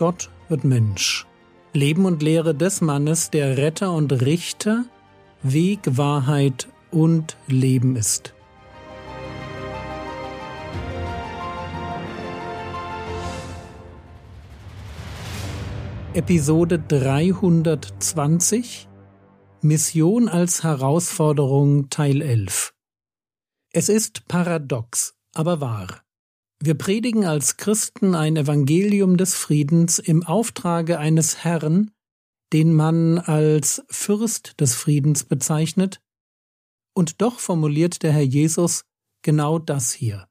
Gott wird Mensch. Leben und Lehre des Mannes, der Retter und Richter, Weg, Wahrheit und Leben ist. Episode 320 Mission als Herausforderung Teil 11 Es ist paradox, aber wahr. Wir predigen als Christen ein Evangelium des Friedens im Auftrage eines Herrn, den man als Fürst des Friedens bezeichnet, und doch formuliert der Herr Jesus genau das hier.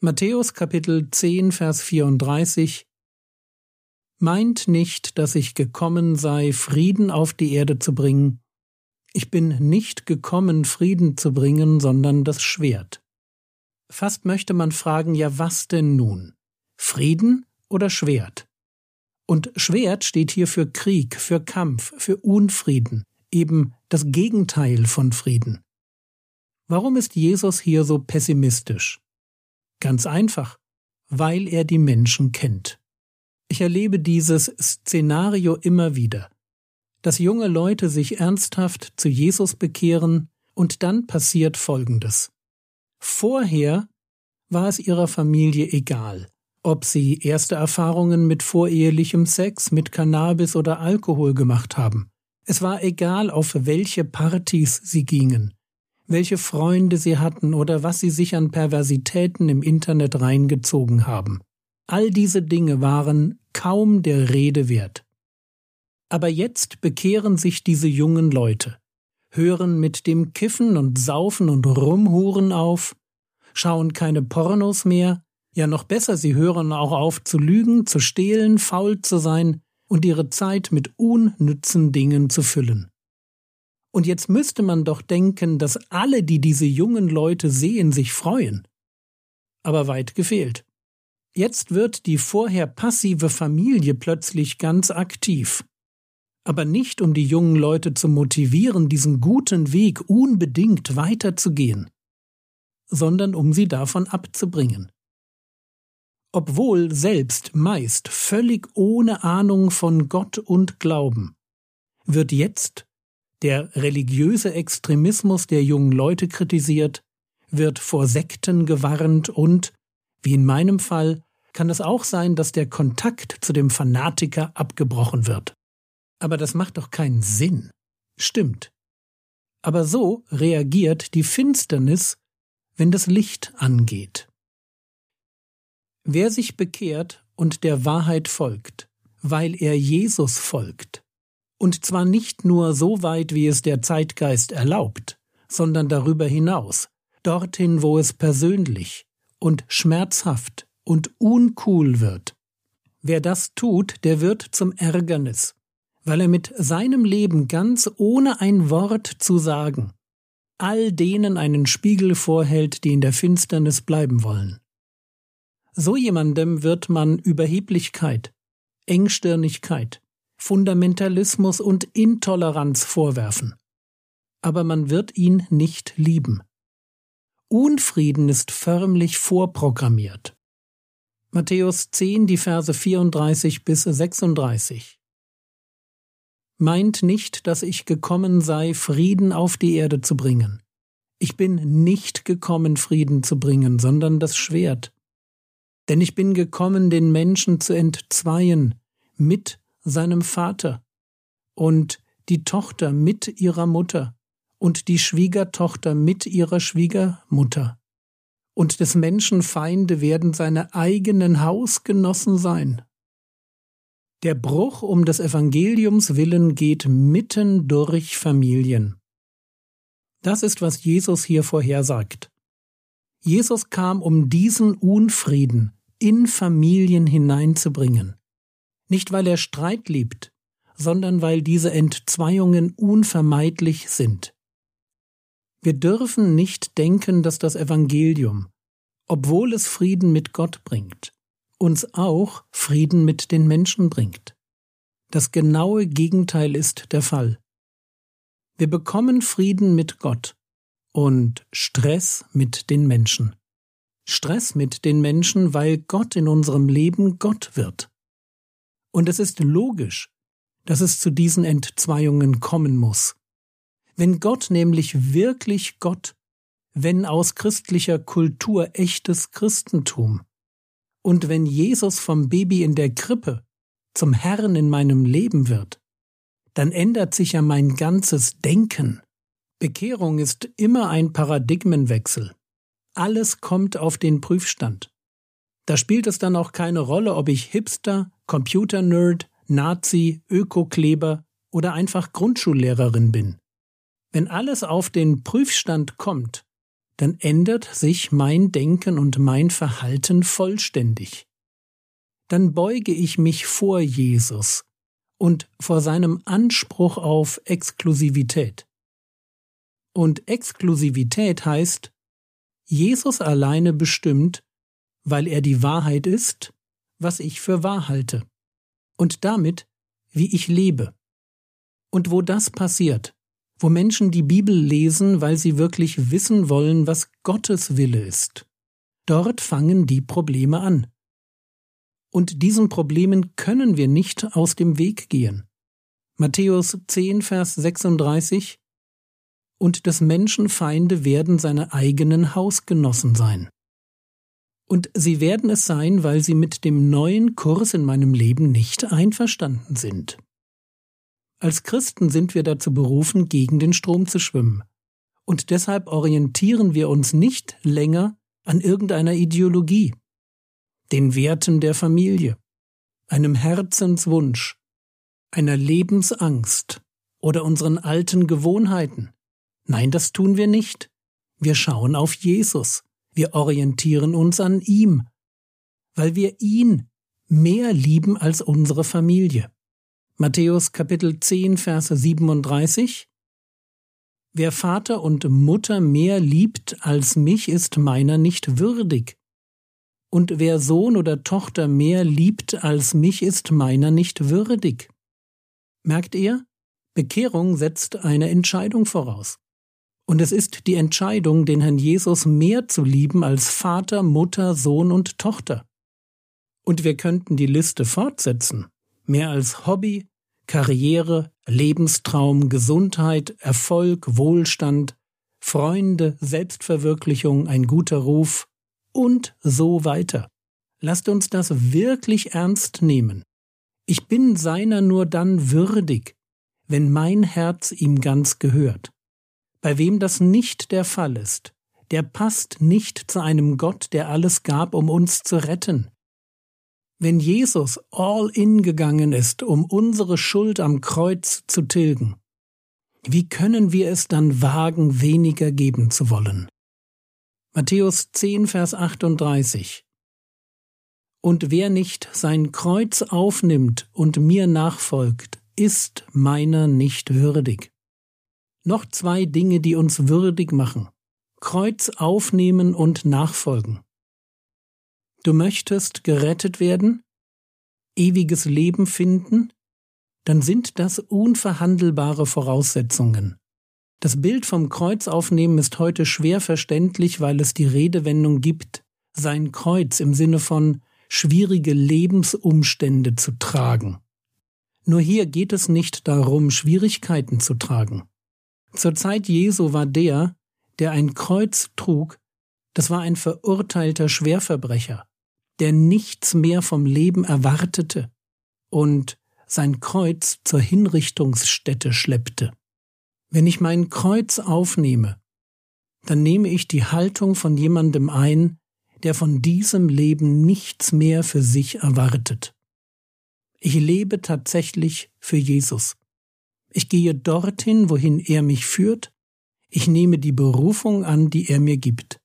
Matthäus Kapitel 10 Vers 34 Meint nicht, dass ich gekommen sei, Frieden auf die Erde zu bringen. Ich bin nicht gekommen, Frieden zu bringen, sondern das Schwert. Fast möchte man fragen, ja was denn nun? Frieden oder Schwert? Und Schwert steht hier für Krieg, für Kampf, für Unfrieden, eben das Gegenteil von Frieden. Warum ist Jesus hier so pessimistisch? Ganz einfach, weil er die Menschen kennt. Ich erlebe dieses Szenario immer wieder, dass junge Leute sich ernsthaft zu Jesus bekehren und dann passiert Folgendes. Vorher war es ihrer Familie egal, ob sie erste Erfahrungen mit vorehelichem Sex, mit Cannabis oder Alkohol gemacht haben. Es war egal, auf welche Partys sie gingen, welche Freunde sie hatten oder was sie sich an Perversitäten im Internet reingezogen haben. All diese Dinge waren kaum der Rede wert. Aber jetzt bekehren sich diese jungen Leute hören mit dem Kiffen und Saufen und Rumhuren auf, schauen keine Pornos mehr, ja noch besser, sie hören auch auf zu lügen, zu stehlen, faul zu sein und ihre Zeit mit unnützen Dingen zu füllen. Und jetzt müsste man doch denken, dass alle, die diese jungen Leute sehen, sich freuen. Aber weit gefehlt. Jetzt wird die vorher passive Familie plötzlich ganz aktiv aber nicht um die jungen Leute zu motivieren, diesen guten Weg unbedingt weiterzugehen, sondern um sie davon abzubringen. Obwohl selbst meist völlig ohne Ahnung von Gott und Glauben, wird jetzt der religiöse Extremismus der jungen Leute kritisiert, wird vor Sekten gewarnt und, wie in meinem Fall, kann es auch sein, dass der Kontakt zu dem Fanatiker abgebrochen wird. Aber das macht doch keinen Sinn. Stimmt. Aber so reagiert die Finsternis, wenn das Licht angeht. Wer sich bekehrt und der Wahrheit folgt, weil er Jesus folgt, und zwar nicht nur so weit, wie es der Zeitgeist erlaubt, sondern darüber hinaus, dorthin, wo es persönlich und schmerzhaft und uncool wird. Wer das tut, der wird zum Ärgernis weil er mit seinem Leben ganz ohne ein Wort zu sagen all denen einen Spiegel vorhält, die in der Finsternis bleiben wollen. So jemandem wird man Überheblichkeit, Engstirnigkeit, Fundamentalismus und Intoleranz vorwerfen. Aber man wird ihn nicht lieben. Unfrieden ist förmlich vorprogrammiert. Matthäus 10, die Verse 34 bis 36. Meint nicht, dass ich gekommen sei, Frieden auf die Erde zu bringen. Ich bin nicht gekommen, Frieden zu bringen, sondern das Schwert. Denn ich bin gekommen, den Menschen zu entzweien, mit seinem Vater, und die Tochter mit ihrer Mutter, und die Schwiegertochter mit ihrer Schwiegermutter. Und des Menschen Feinde werden seine eigenen Hausgenossen sein. Der Bruch um des Evangeliums willen geht mitten durch Familien. Das ist, was Jesus hier vorhersagt. Jesus kam, um diesen Unfrieden in Familien hineinzubringen. Nicht weil er Streit liebt, sondern weil diese Entzweiungen unvermeidlich sind. Wir dürfen nicht denken, dass das Evangelium, obwohl es Frieden mit Gott bringt, uns auch Frieden mit den Menschen bringt. Das genaue Gegenteil ist der Fall. Wir bekommen Frieden mit Gott und Stress mit den Menschen. Stress mit den Menschen, weil Gott in unserem Leben Gott wird. Und es ist logisch, dass es zu diesen Entzweiungen kommen muss. Wenn Gott nämlich wirklich Gott, wenn aus christlicher Kultur echtes Christentum, und wenn Jesus vom Baby in der Krippe zum Herrn in meinem Leben wird, dann ändert sich ja mein ganzes Denken. Bekehrung ist immer ein Paradigmenwechsel. Alles kommt auf den Prüfstand. Da spielt es dann auch keine Rolle, ob ich Hipster, Computernerd, Nazi, Ökokleber oder einfach Grundschullehrerin bin. Wenn alles auf den Prüfstand kommt, dann ändert sich mein Denken und mein Verhalten vollständig. Dann beuge ich mich vor Jesus und vor seinem Anspruch auf Exklusivität. Und Exklusivität heißt, Jesus alleine bestimmt, weil er die Wahrheit ist, was ich für wahr halte. Und damit, wie ich lebe. Und wo das passiert, wo Menschen die Bibel lesen, weil sie wirklich wissen wollen, was Gottes Wille ist. Dort fangen die Probleme an. Und diesen Problemen können wir nicht aus dem Weg gehen. Matthäus 10, Vers 36 Und des Menschen Feinde werden seine eigenen Hausgenossen sein. Und sie werden es sein, weil sie mit dem neuen Kurs in meinem Leben nicht einverstanden sind. Als Christen sind wir dazu berufen, gegen den Strom zu schwimmen. Und deshalb orientieren wir uns nicht länger an irgendeiner Ideologie, den Werten der Familie, einem Herzenswunsch, einer Lebensangst oder unseren alten Gewohnheiten. Nein, das tun wir nicht. Wir schauen auf Jesus. Wir orientieren uns an ihm, weil wir ihn mehr lieben als unsere Familie. Matthäus Kapitel 10, Verse 37 Wer Vater und Mutter mehr liebt als mich, ist meiner nicht würdig. Und wer Sohn oder Tochter mehr liebt als mich, ist meiner nicht würdig. Merkt ihr? Bekehrung setzt eine Entscheidung voraus. Und es ist die Entscheidung, den Herrn Jesus mehr zu lieben als Vater, Mutter, Sohn und Tochter. Und wir könnten die Liste fortsetzen mehr als Hobby, Karriere, Lebenstraum, Gesundheit, Erfolg, Wohlstand, Freunde, Selbstverwirklichung, ein guter Ruf und so weiter. Lasst uns das wirklich ernst nehmen. Ich bin seiner nur dann würdig, wenn mein Herz ihm ganz gehört. Bei wem das nicht der Fall ist, der passt nicht zu einem Gott, der alles gab, um uns zu retten, wenn Jesus all in gegangen ist, um unsere Schuld am Kreuz zu tilgen, wie können wir es dann wagen, weniger geben zu wollen? Matthäus 10, Vers 38 Und wer nicht sein Kreuz aufnimmt und mir nachfolgt, ist meiner nicht würdig. Noch zwei Dinge, die uns würdig machen. Kreuz aufnehmen und nachfolgen. Du möchtest gerettet werden, ewiges Leben finden, dann sind das unverhandelbare Voraussetzungen. Das Bild vom Kreuz aufnehmen ist heute schwer verständlich, weil es die Redewendung gibt, sein Kreuz im Sinne von schwierige Lebensumstände zu tragen. Nur hier geht es nicht darum, Schwierigkeiten zu tragen. Zur Zeit Jesu war der, der ein Kreuz trug, das war ein verurteilter Schwerverbrecher der nichts mehr vom Leben erwartete und sein Kreuz zur Hinrichtungsstätte schleppte. Wenn ich mein Kreuz aufnehme, dann nehme ich die Haltung von jemandem ein, der von diesem Leben nichts mehr für sich erwartet. Ich lebe tatsächlich für Jesus. Ich gehe dorthin, wohin er mich führt, ich nehme die Berufung an, die er mir gibt.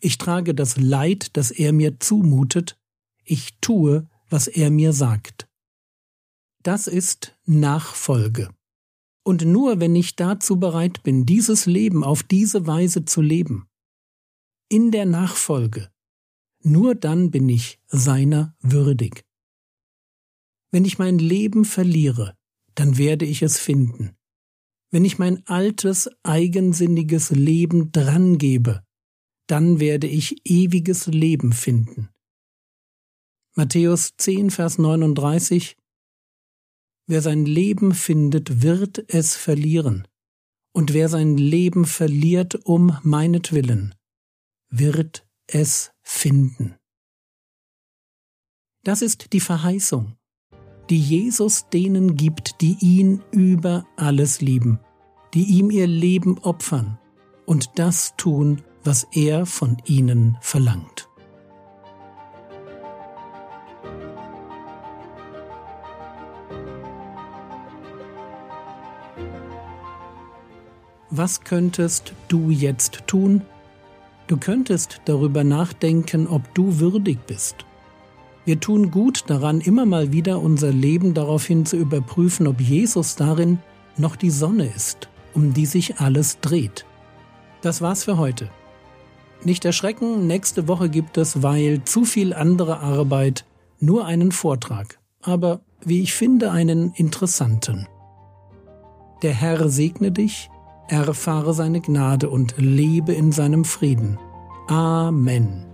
Ich trage das Leid, das er mir zumutet, ich tue, was er mir sagt. Das ist Nachfolge. Und nur wenn ich dazu bereit bin, dieses Leben auf diese Weise zu leben, in der Nachfolge, nur dann bin ich seiner würdig. Wenn ich mein Leben verliere, dann werde ich es finden. Wenn ich mein altes, eigensinniges Leben drangebe, dann werde ich ewiges Leben finden. Matthäus 10, Vers 39 Wer sein Leben findet, wird es verlieren. Und wer sein Leben verliert um meinetwillen, wird es finden. Das ist die Verheißung, die Jesus denen gibt, die ihn über alles lieben, die ihm ihr Leben opfern und das tun, was er von ihnen verlangt. Was könntest du jetzt tun? Du könntest darüber nachdenken, ob du würdig bist. Wir tun gut daran, immer mal wieder unser Leben daraufhin zu überprüfen, ob Jesus darin noch die Sonne ist, um die sich alles dreht. Das war's für heute. Nicht erschrecken, nächste Woche gibt es, weil zu viel andere Arbeit, nur einen Vortrag, aber wie ich finde, einen interessanten. Der Herr segne dich, erfahre seine Gnade und lebe in seinem Frieden. Amen.